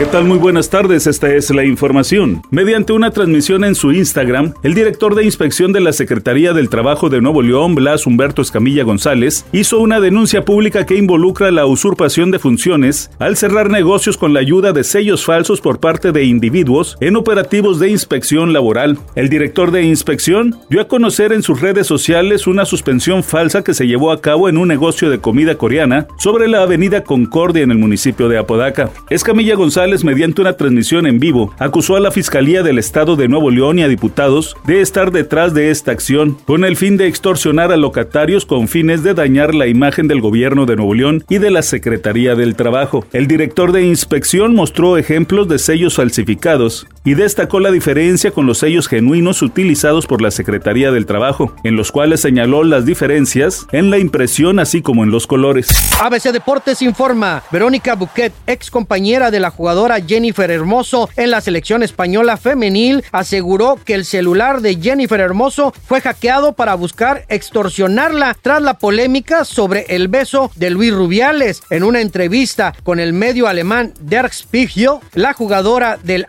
¿Qué tal? Muy buenas tardes, esta es la información. Mediante una transmisión en su Instagram, el director de inspección de la Secretaría del Trabajo de Nuevo León, Blas Humberto Escamilla González, hizo una denuncia pública que involucra la usurpación de funciones al cerrar negocios con la ayuda de sellos falsos por parte de individuos en operativos de inspección laboral. El director de inspección dio a conocer en sus redes sociales una suspensión falsa que se llevó a cabo en un negocio de comida coreana sobre la avenida Concordia en el municipio de Apodaca. Escamilla González mediante una transmisión en vivo, acusó a la Fiscalía del Estado de Nuevo León y a diputados de estar detrás de esta acción, con el fin de extorsionar a locatarios con fines de dañar la imagen del gobierno de Nuevo León y de la Secretaría del Trabajo. El director de inspección mostró ejemplos de sellos falsificados y destacó la diferencia con los sellos genuinos utilizados por la Secretaría del Trabajo, en los cuales señaló las diferencias en la impresión así como en los colores. ABC Deportes informa, Verónica Buquet, ex compañera de la jugadora Jennifer Hermoso en la selección española femenil aseguró que el celular de Jennifer Hermoso fue hackeado para buscar extorsionarla tras la polémica sobre el beso de Luis Rubiales. En una entrevista con el medio alemán Der Spiegel, la jugadora del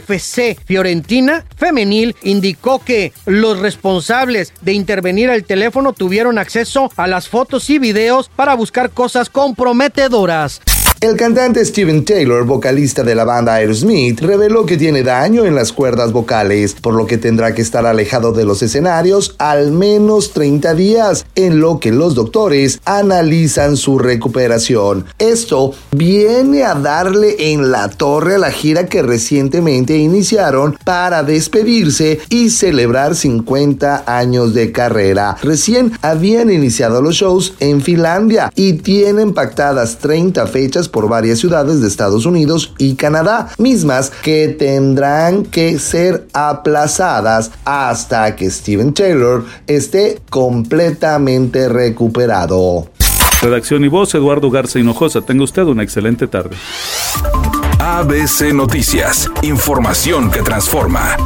AFC Fiorentina femenil indicó que los responsables de intervenir el teléfono tuvieron acceso a las fotos y videos para buscar cosas comprometedoras. El cantante Steven Taylor, vocalista de la banda Aerosmith, reveló que tiene daño en las cuerdas vocales, por lo que tendrá que estar alejado de los escenarios al menos 30 días, en lo que los doctores analizan su recuperación. Esto viene a darle en la torre a la gira que recientemente iniciaron para despedirse y celebrar 50 años de carrera. Recién habían iniciado los shows en Finlandia y tienen pactadas 30 fechas por varias ciudades de Estados Unidos y Canadá, mismas que tendrán que ser aplazadas hasta que Steven Taylor esté completamente recuperado. Redacción y voz, Eduardo Garza Hinojosa. Tenga usted una excelente tarde. ABC Noticias, información que transforma.